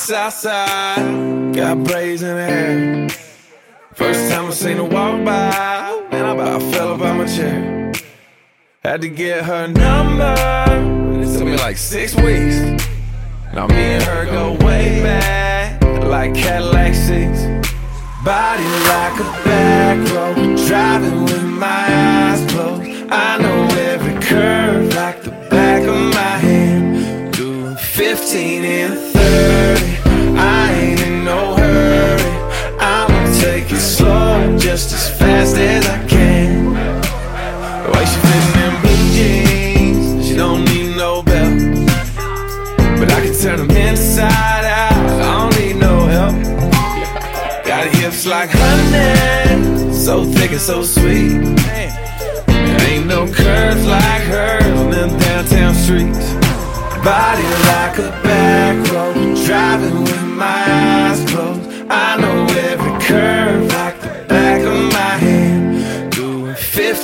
south side, got braids in her hair. First time I seen her walk by, man, I about fell about my chair. Had to get her number, And it took me like six weeks. Now me and her go way back, like Cadillac seats. Body like a back road, driving with my eyes closed. I know every curve like the back of my hand. Doing 15 and fast as I can. The way she fitting in blue jeans, she don't need no belt. But I can turn them inside out, I don't need no help. Got hips like honey, so thick and so sweet. There ain't no curves like hers on them downtown streets. Body like a back road, driving with my eyes closed. I know every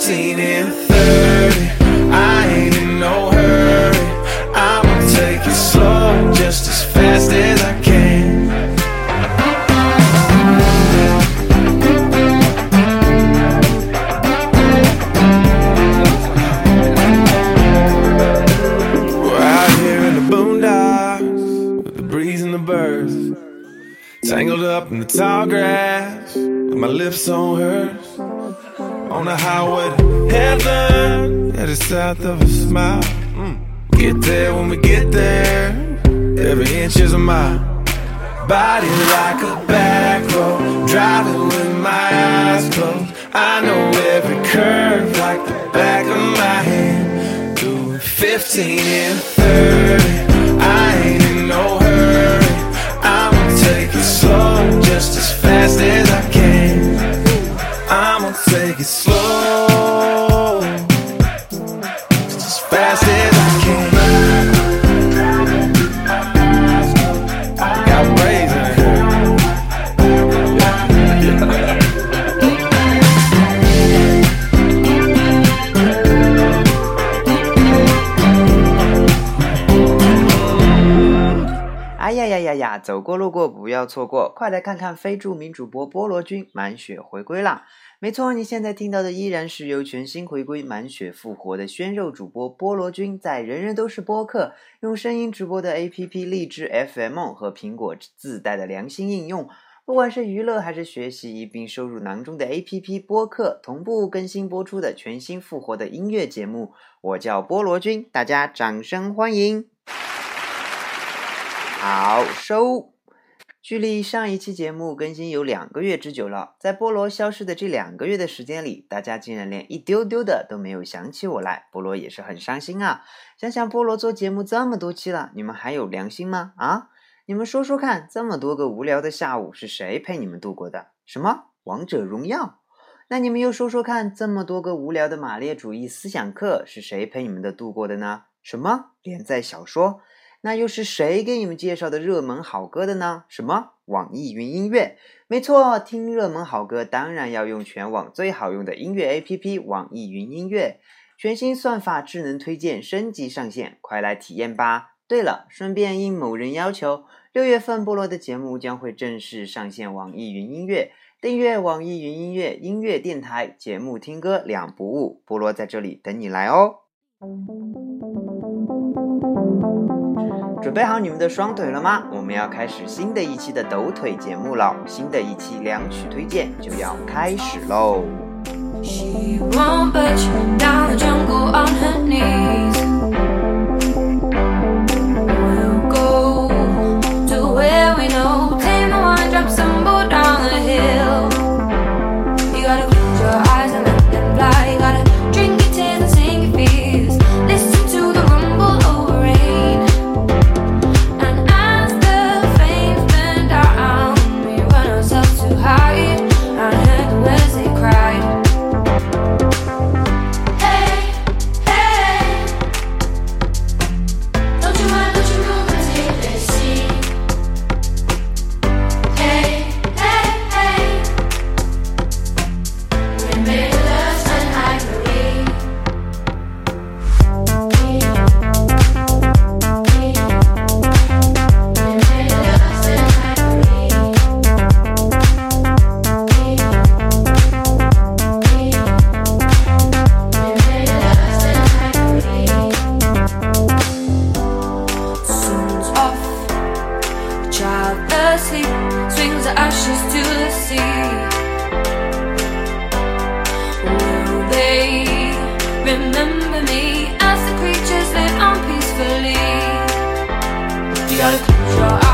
seen him Body like a back road, driving with my eyes closed. I know every curve like the back of my hand. Doing 15 and 错过，快来看看非著名主播菠萝君满血回归啦！没错，你现在听到的依然是由全新回归、满血复活的鲜肉主播菠萝君在人人都是播客用声音直播的 APP 荔枝 FM 和苹果自带的良心应用，不管是娱乐还是学习，一并收入囊中的 APP 播客同步更新播出的全新复活的音乐节目。我叫菠萝君，大家掌声欢迎！好收。距离上一期节目更新有两个月之久了，在菠萝消失的这两个月的时间里，大家竟然连一丢丢的都没有想起我来，菠萝也是很伤心啊！想想菠萝做节目这么多期了，你们还有良心吗？啊？你们说说看，这么多个无聊的下午是谁陪你们度过的？什么王者荣耀？那你们又说说看，这么多个无聊的马列主义思想课是谁陪你们的度过的呢？什么连载小说？那又是谁给你们介绍的热门好歌的呢？什么网易云音乐？没错，听热门好歌当然要用全网最好用的音乐 APP 网易云音乐，全新算法智能推荐升级上线，快来体验吧！对了，顺便应某人要求，六月份菠萝的节目将会正式上线网易云音乐，订阅网易云音乐音乐电台，节目听歌两不误，菠萝在这里等你来哦。准备好你们的双腿了吗？我们要开始新的一期的抖腿节目了。新的一期两曲推荐就要开始喽。She won't budge down the jungle on her knees. child asleep swings the ashes to the sea. Will they remember me as the creatures live on peacefully? You gotta close your eyes.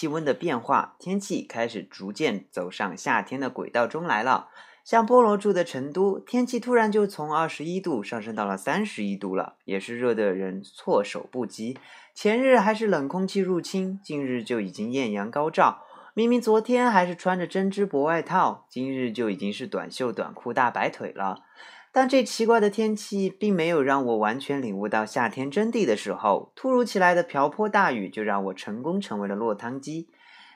气温的变化，天气开始逐渐走上夏天的轨道中来了。像菠萝住的成都，天气突然就从二十一度上升到了三十一度了，也是热得人措手不及。前日还是冷空气入侵，近日就已经艳阳高照。明明昨天还是穿着针织薄外套，今日就已经是短袖短裤大白腿了。但这奇怪的天气并没有让我完全领悟到夏天真谛的时候，突如其来的瓢泼大雨就让我成功成为了落汤鸡。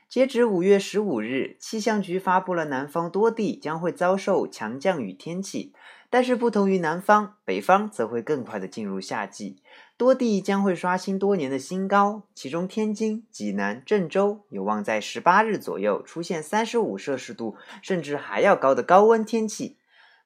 截止五月十五日，气象局发布了南方多地将会遭受强降雨天气，但是不同于南方，北方则会更快的进入夏季，多地将会刷新多年的新高，其中天津、济南、郑州有望在十八日左右出现三十五摄氏度甚至还要高的高温天气。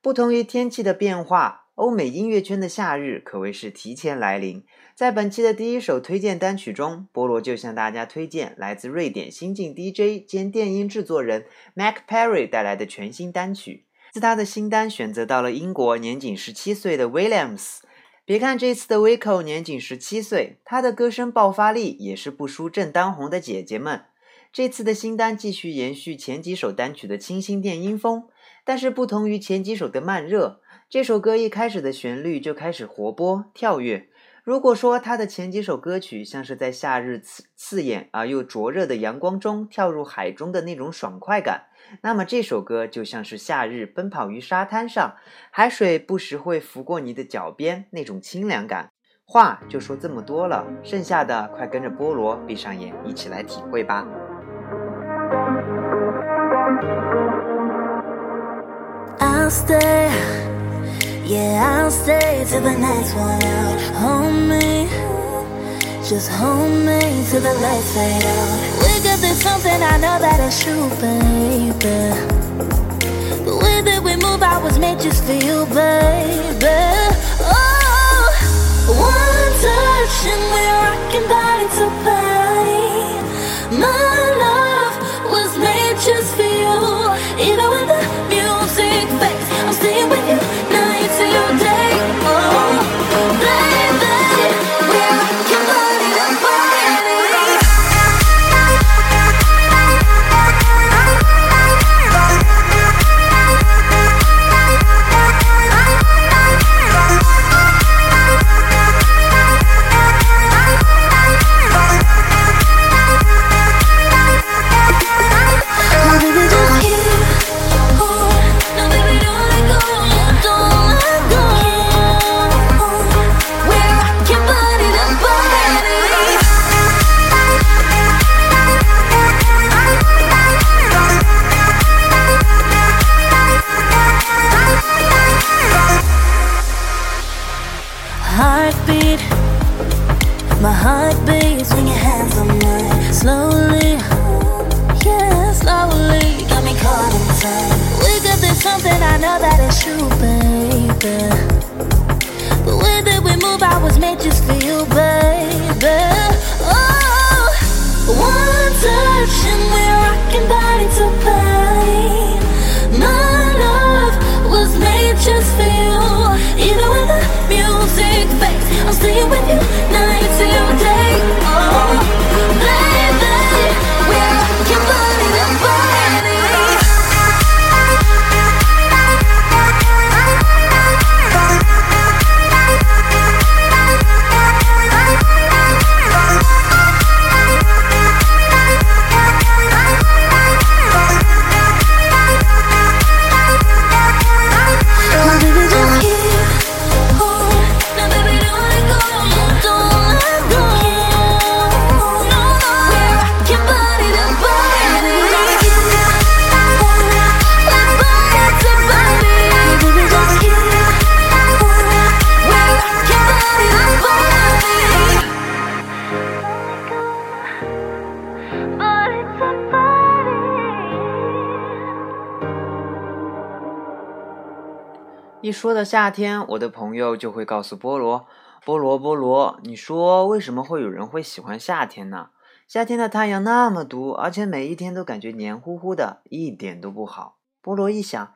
不同于天气的变化，欧美音乐圈的夏日可谓是提前来临。在本期的第一首推荐单曲中，菠萝就向大家推荐来自瑞典新晋 DJ 兼电音制作人 Mac Perry 带来的全新单曲。自他的新单选择到了英国年仅十七岁的 Williams。别看这次的 Wico 年仅十七岁，他的歌声爆发力也是不输正当红的姐姐们。这次的新单继续延续前几首单曲的清新电音风。但是不同于前几首的慢热，这首歌一开始的旋律就开始活泼跳跃。如果说他的前几首歌曲像是在夏日刺刺眼而又灼热的阳光中跳入海中的那种爽快感，那么这首歌就像是夏日奔跑于沙滩上，海水不时会拂过你的脚边那种清凉感。话就说这么多了，剩下的快跟着菠萝闭上眼，一起来体会吧。I'll stay, yeah, I'll stay till the nights run out. Hold me, just hold me till the lights fade out. We could do something I know that it's true, baby. The way that we move, I was made just for you, baby. 说到夏天，我的朋友就会告诉菠萝：“菠萝，菠萝，你说为什么会有人会喜欢夏天呢？夏天的太阳那么毒，而且每一天都感觉黏糊糊的，一点都不好。”菠萝一想，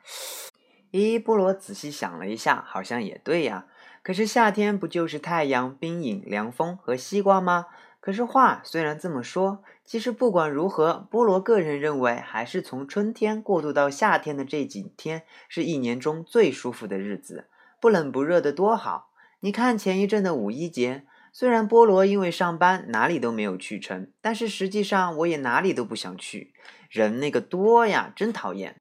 咦，菠萝仔细想了一下，好像也对呀。可是夏天不就是太阳、冰饮、凉风和西瓜吗？可是话虽然这么说，其实不管如何，菠萝个人认为，还是从春天过渡到夏天的这几天，是一年中最舒服的日子，不冷不热的多好。你看前一阵的五一节，虽然菠萝因为上班哪里都没有去成，但是实际上我也哪里都不想去，人那个多呀，真讨厌。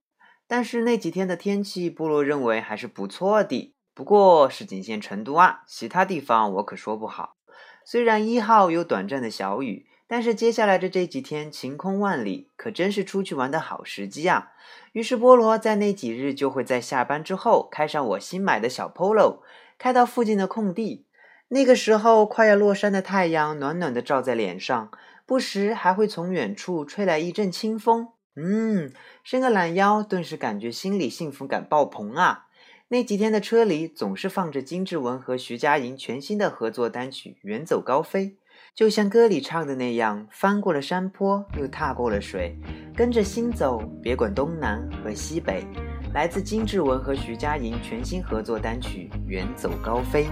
但是那几天的天气，菠萝认为还是不错的，不过是仅限成都啊，其他地方我可说不好。虽然一号有短暂的小雨，但是接下来的这几天晴空万里，可真是出去玩的好时机啊！于是菠萝在那几日就会在下班之后开上我新买的小 Polo，开到附近的空地。那个时候快要落山的太阳暖暖的照在脸上，不时还会从远处吹来一阵清风。嗯，伸个懒腰，顿时感觉心里幸福感爆棚啊！那几天的车里总是放着金志文和徐佳莹全新的合作单曲《远走高飞》，就像歌里唱的那样，翻过了山坡，又踏过了水，跟着心走，别管东南和西北。来自金志文和徐佳莹全新合作单曲《远走高飞》。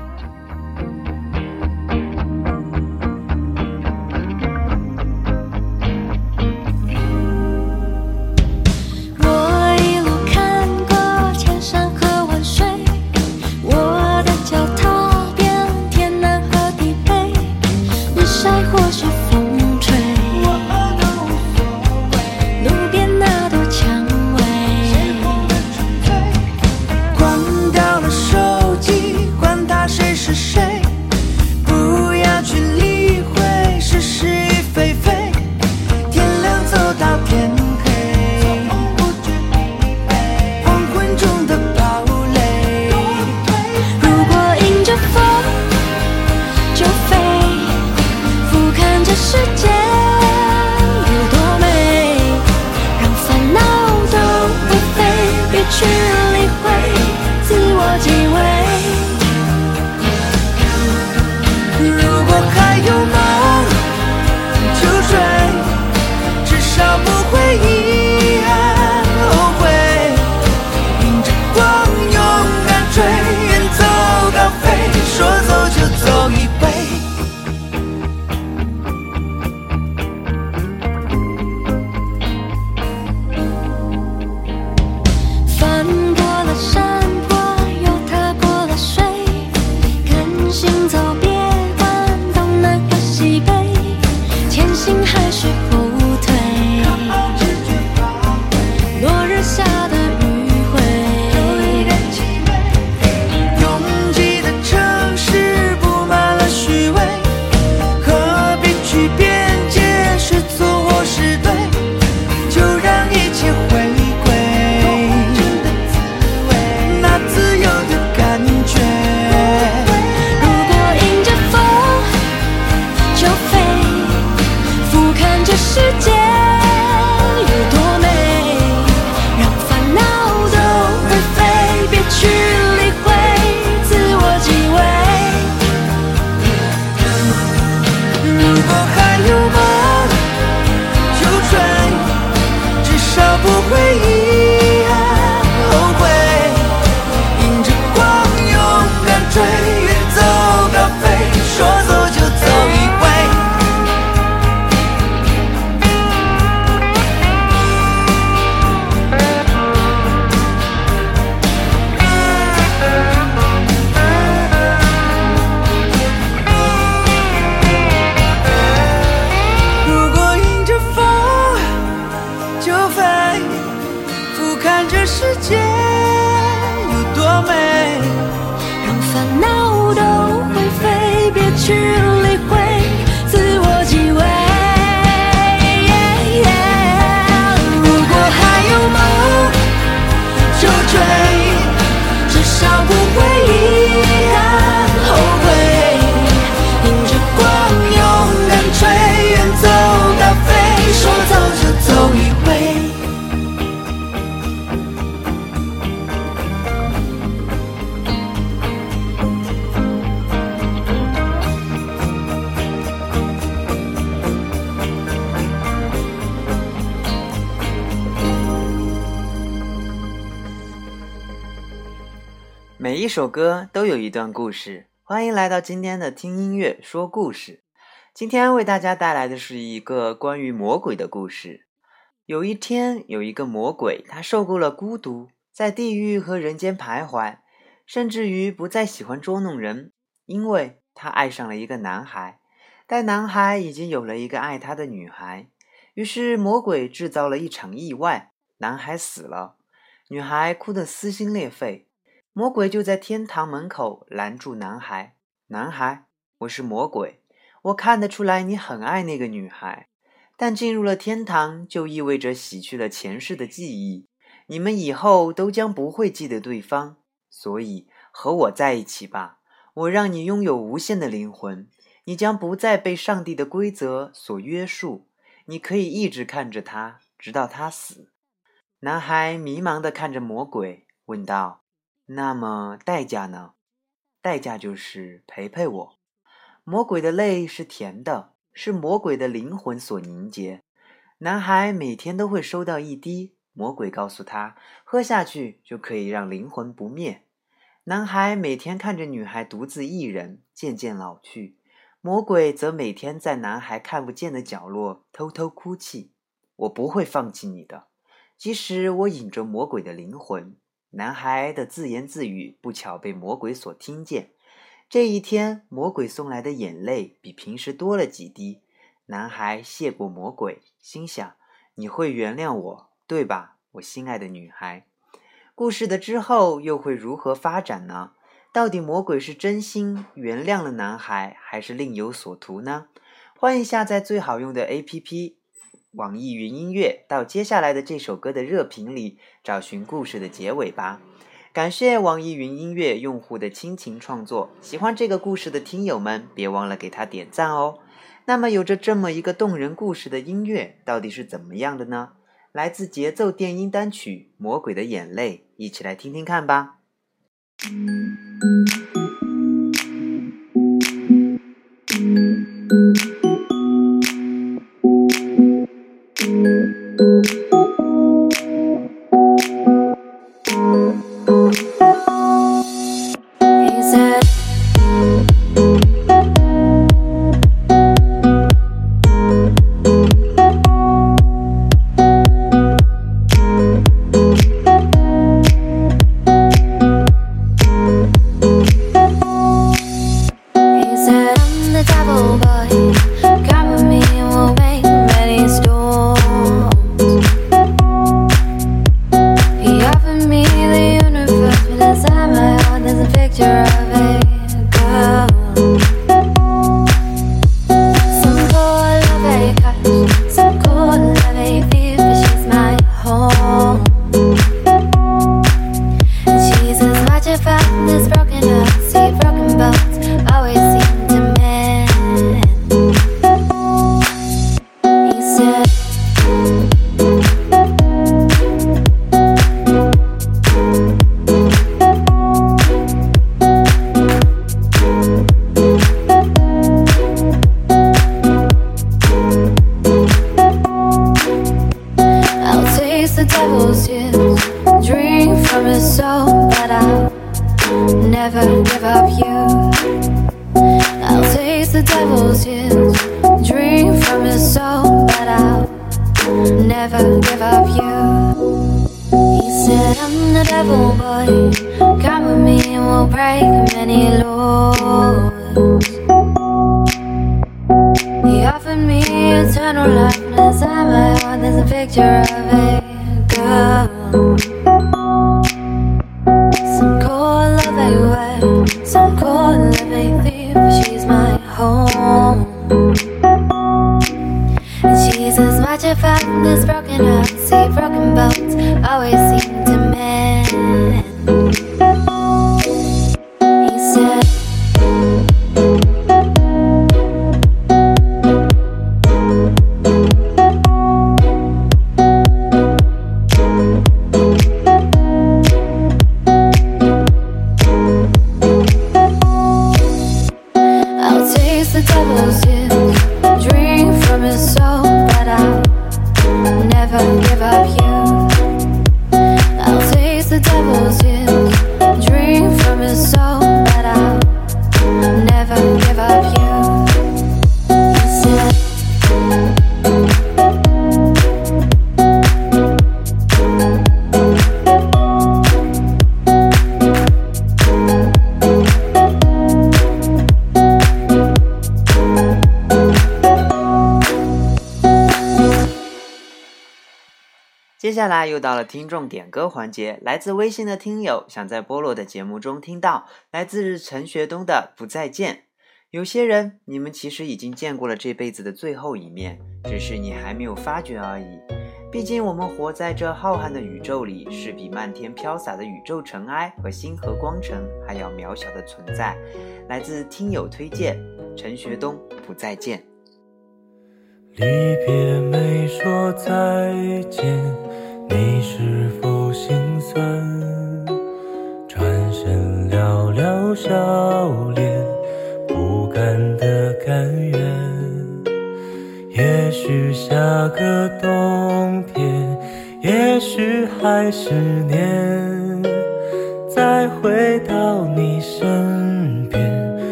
首歌都有一段故事，欢迎来到今天的听音乐说故事。今天为大家带来的是一个关于魔鬼的故事。有一天，有一个魔鬼，他受够了孤独，在地狱和人间徘徊，甚至于不再喜欢捉弄人，因为他爱上了一个男孩，但男孩已经有了一个爱他的女孩。于是魔鬼制造了一场意外，男孩死了，女孩哭得撕心裂肺。魔鬼就在天堂门口拦住男孩：“男孩，我是魔鬼，我看得出来你很爱那个女孩，但进入了天堂就意味着洗去了前世的记忆，你们以后都将不会记得对方，所以和我在一起吧，我让你拥有无限的灵魂，你将不再被上帝的规则所约束，你可以一直看着他，直到他死。”男孩迷茫地看着魔鬼，问道。那么代价呢？代价就是陪陪我。魔鬼的泪是甜的，是魔鬼的灵魂所凝结。男孩每天都会收到一滴，魔鬼告诉他，喝下去就可以让灵魂不灭。男孩每天看着女孩独自一人渐渐老去，魔鬼则每天在男孩看不见的角落偷偷哭泣。我不会放弃你的，即使我引着魔鬼的灵魂。男孩的自言自语不巧被魔鬼所听见。这一天，魔鬼送来的眼泪比平时多了几滴。男孩谢过魔鬼，心想：“你会原谅我，对吧，我心爱的女孩？”故事的之后又会如何发展呢？到底魔鬼是真心原谅了男孩，还是另有所图呢？欢迎下载最好用的 APP。网易云音乐到接下来的这首歌的热评里找寻故事的结尾吧。感谢网易云音乐用户的倾情创作，喜欢这个故事的听友们别忘了给他点赞哦。那么有着这么一个动人故事的音乐到底是怎么样的呢？来自节奏电音单曲《魔鬼的眼泪》，一起来听听看吧。又到了听众点歌环节，来自微信的听友想在菠萝的节目中听到来自陈学冬的《不再见》。有些人，你们其实已经见过了这辈子的最后一面，只是你还没有发觉而已。毕竟我们活在这浩瀚的宇宙里，是比漫天飘洒的宇宙尘埃和星河光尘还要渺小的存在。来自听友推荐，陈学冬《不再见》。离别没说再见，还是年，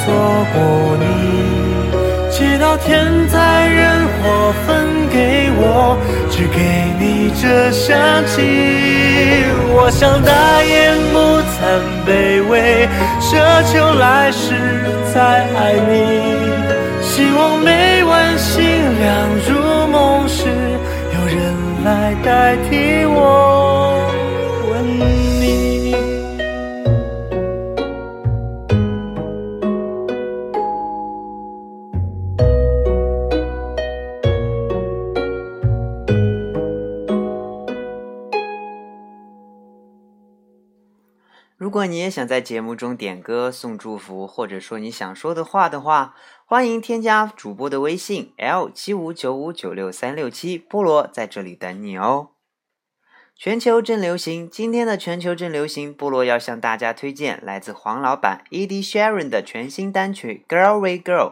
错过你。祈祷天灾人祸分给我，只给你这香气。我想大言不惭卑微，奢求来世再爱你。希望每晚星亮入梦时，有人来代替我如果你也想在节目中点歌、送祝福，或者说你想说的话的话，欢迎添加主播的微信 l 七五九五九六三六七，菠萝在这里等你哦。全球正流行，今天的全球正流行，菠萝要向大家推荐来自黄老板 Ed Sheeran 的全新单曲《Girl We Girl》。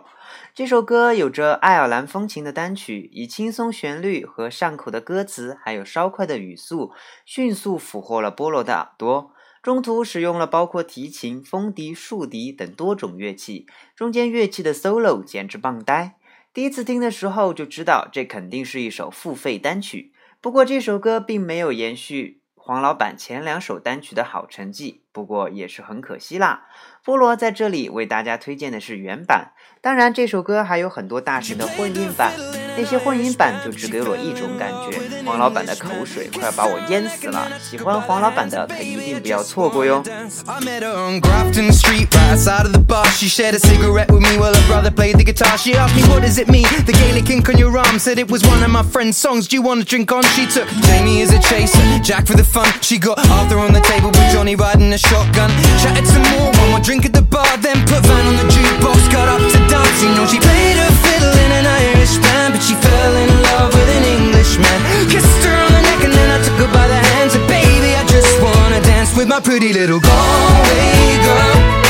这首歌有着爱尔兰风情的单曲，以轻松旋律和上口的歌词，还有稍快的语速，迅速俘获了菠萝的耳朵。中途使用了包括提琴、风笛、竖笛等多种乐器，中间乐器的 solo 简直棒呆。第一次听的时候就知道这肯定是一首付费单曲。不过这首歌并没有延续黄老板前两首单曲的好成绩，不过也是很可惜啦。菠萝在这里为大家推荐的是原版，当然这首歌还有很多大师的混音版，那些混音版就只给我一种感觉，黄老板的口水快要把我淹死了。喜欢黄老板的可一定不要错过哟。drink at the bar, then put Van on the jukebox. Got up to dance, you know she played her fiddle in an Irish band, but she fell in love with an Englishman. Kissed her on the neck and then I took her by the hands, and baby, I just wanna dance with my pretty little Galway girl.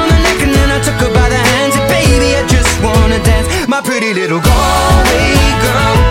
my pretty little Galway girl.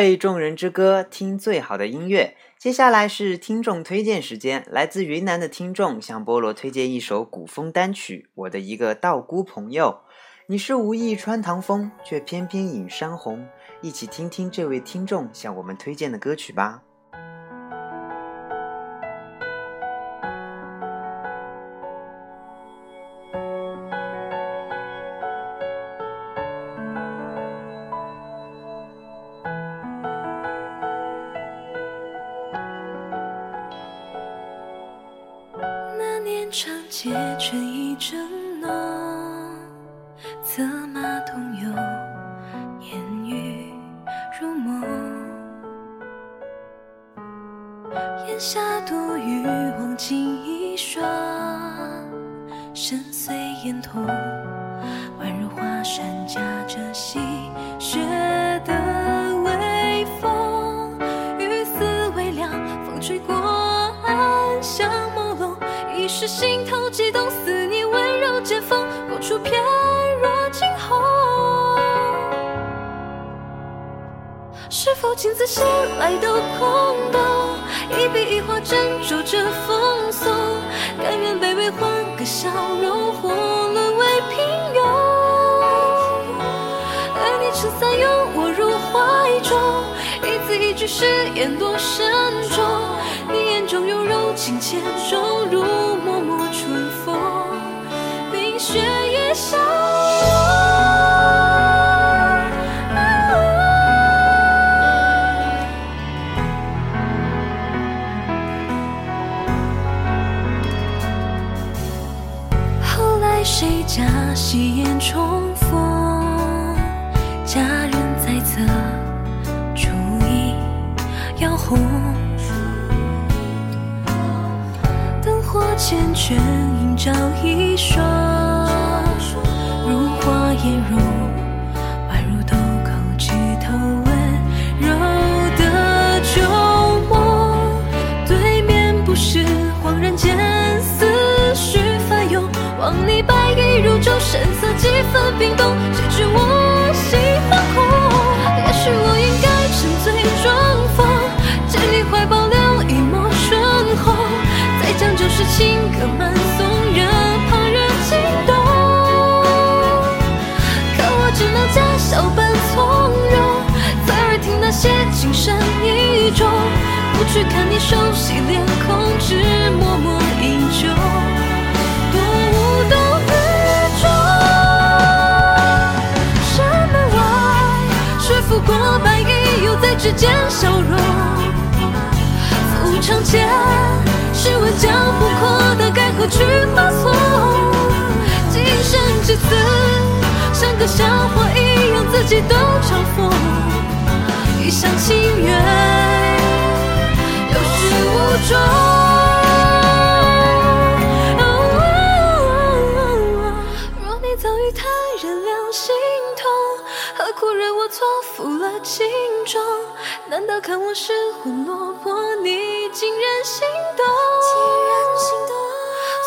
为众人之歌》，听最好的音乐。接下来是听众推荐时间，来自云南的听众向菠萝推荐一首古风单曲《我的一个道姑朋友》。你是无意穿堂风，却偏偏引山红。一起听听这位听众向我们推荐的歌曲吧。长街春意正浓，策马同游，烟雨如梦。檐下独语，望尽一双，深邃眼瞳，宛如华山夹着细雪的是心头悸动，似你温柔剑锋，过处翩若惊鸿。是否镜子醒来都空洞？一笔一画斟酌着风送，甘愿卑微换个笑容，或沦为平庸。而你撑伞拥我入怀中，一字一句誓言多慎重。中有柔情千种，如脉脉春风，冰雪也消融。后来谁家喜宴重缱绻映照一双，如花颜容，宛如豆蔻枝头温柔的旧梦。对面不是恍然间思绪翻涌，望你白衣如昼，神色几分冰冻，谁知我去看你熟悉脸孔，只默默饮酒，多无动于衷。山门外，雪拂过白衣，又在指尖消融。浮城前，试问江湖阔大，该何去何从？今生至此，像个笑话一样，自己都嘲讽。一厢情愿，无终。若你早与他人两心同，何苦惹我错付了情衷？难道看我失魂落魄，你竟然心动？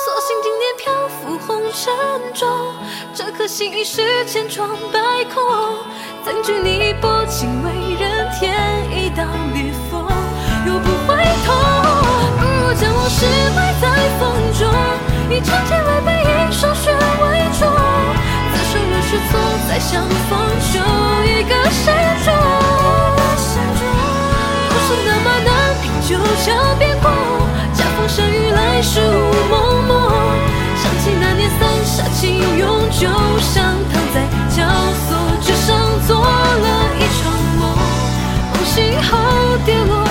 索性今年漂浮红尘中，这颗心已是千疮百孔。怎惧你薄情为如将往事埋在风中，以长剑为背，以霜雪为重。自首若是错，再相逢就一个善终。苦守那么难平，就像变过，恰逢山雨来时雾蒙蒙。想起那年三峡情永久，像躺在绞索之上做了一场梦，梦醒后跌落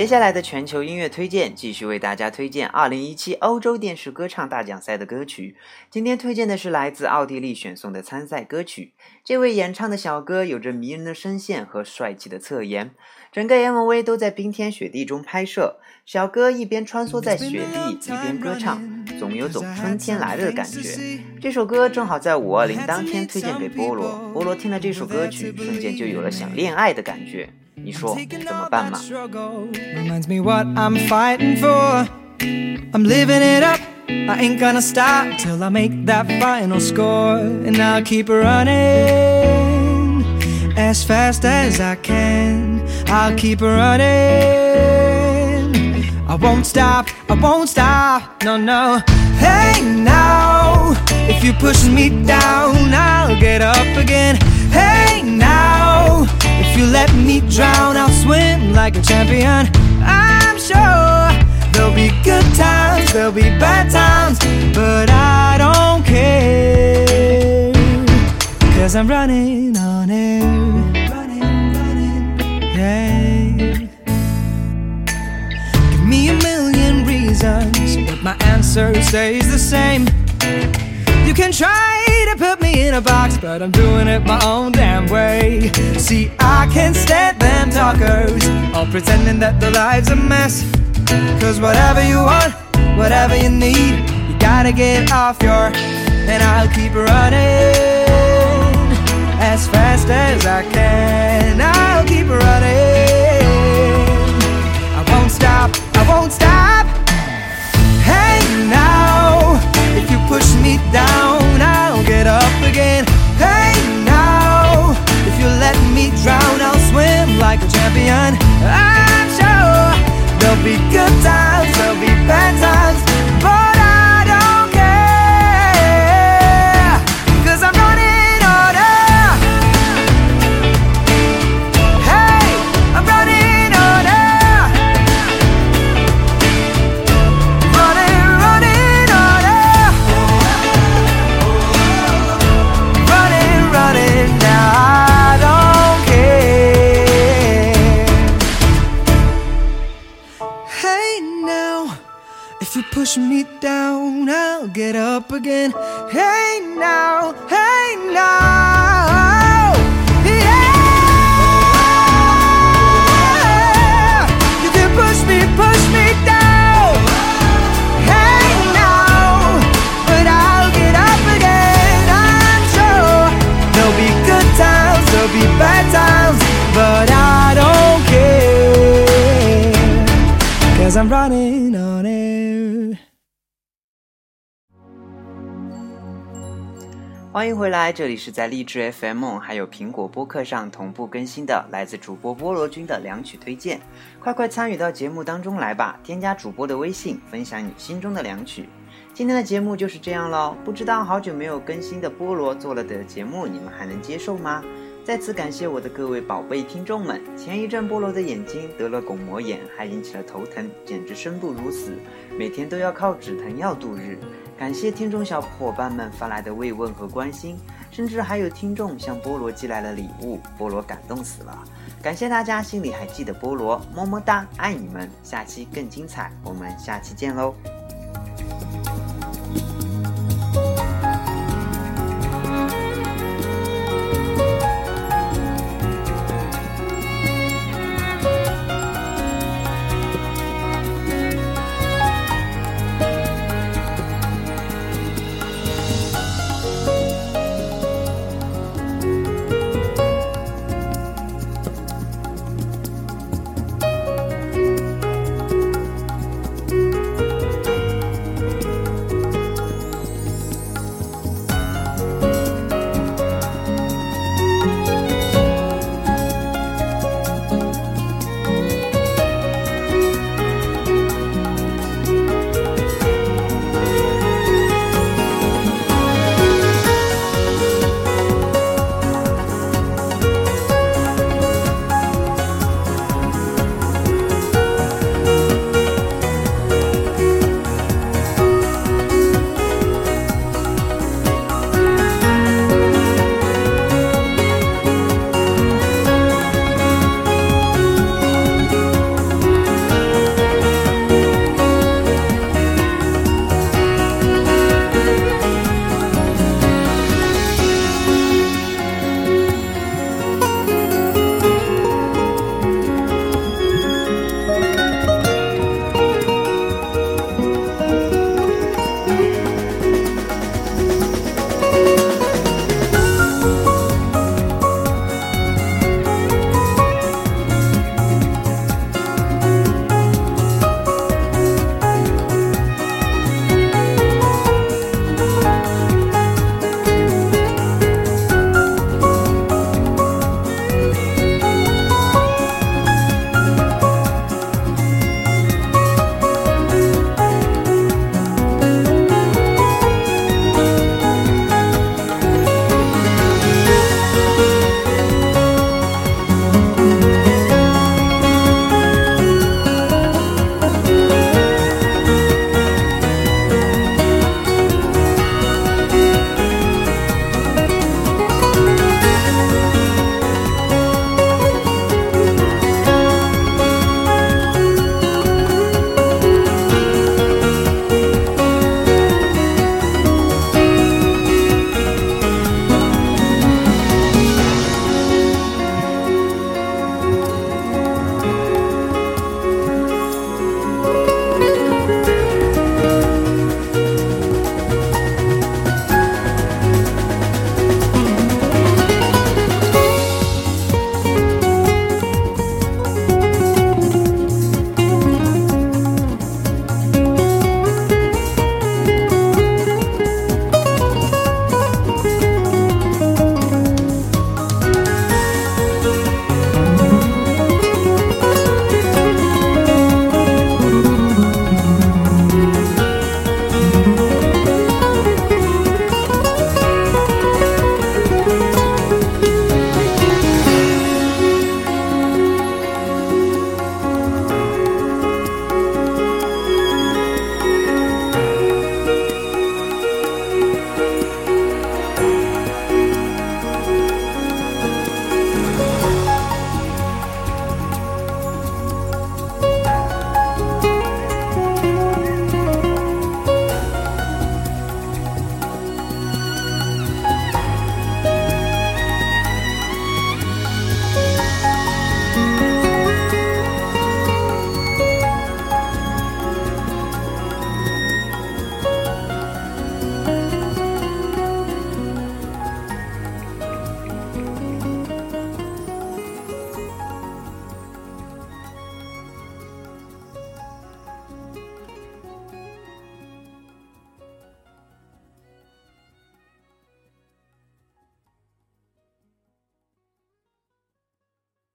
接下来的全球音乐推荐，继续为大家推荐2017欧洲电视歌唱大奖赛的歌曲。今天推荐的是来自奥地利选送的参赛歌曲。这位演唱的小哥有着迷人的声线和帅气的侧颜，整个 MV 都在冰天雪地中拍摄。小哥一边穿梭在雪地，一边歌唱，总有种春天来了的感觉。这首歌正好在五二零当天推荐给菠萝，菠萝听了这首歌曲，瞬间就有了想恋爱的感觉。你说怎么办嘛？ Reminds me what I'm fighting for. I'm living it up. I ain't gonna stop till I make that final score. And I'll keep running as fast as I can. I'll keep running. I won't stop, I won't stop, no, no. Hey now, if you're pushing me down, I'll get up again. Hey now, if you let me drown, I'll swim like a champion. I'm sure there'll be good times, there'll be bad times, but I don't care. Cause I'm running on air. Give me a million reasons, but my answer stays the same. You can try to put me in a box, but I'm doing it my own damn way. See, I can't stand them talkers, all pretending that their life's a mess. Cause whatever you want, whatever you need, you gotta get off your. And I'll keep running as fast as I can. I'll keep running. I won't stop, I won't stop. Hey now, if you push me down, I'll get up again. Hey now, if you let me drown, I'll swim like a champion. I'm sure there'll be good times, there'll be bad times, but again. Hey now, hey now. Yeah. You can push me, push me down. Hey now, but I'll get up again. I'm sure there'll be good times, there'll be bad times, but I don't care. Cause I'm running 欢迎回来，这里是在荔枝 FM 还有苹果播客上同步更新的来自主播菠萝君的两曲推荐，快快参与到节目当中来吧！添加主播的微信，分享你心中的两曲。今天的节目就是这样喽，不知道好久没有更新的菠萝做了的节目，你们还能接受吗？再次感谢我的各位宝贝听众们。前一阵菠萝的眼睛得了巩膜炎，还引起了头疼，简直生不如死，每天都要靠止疼药度日。感谢听众小伙伴们发来的慰问和关心，甚至还有听众向菠萝寄来了礼物，菠萝感动死了。感谢大家心里还记得菠萝，么么哒，爱你们！下期更精彩，我们下期见喽！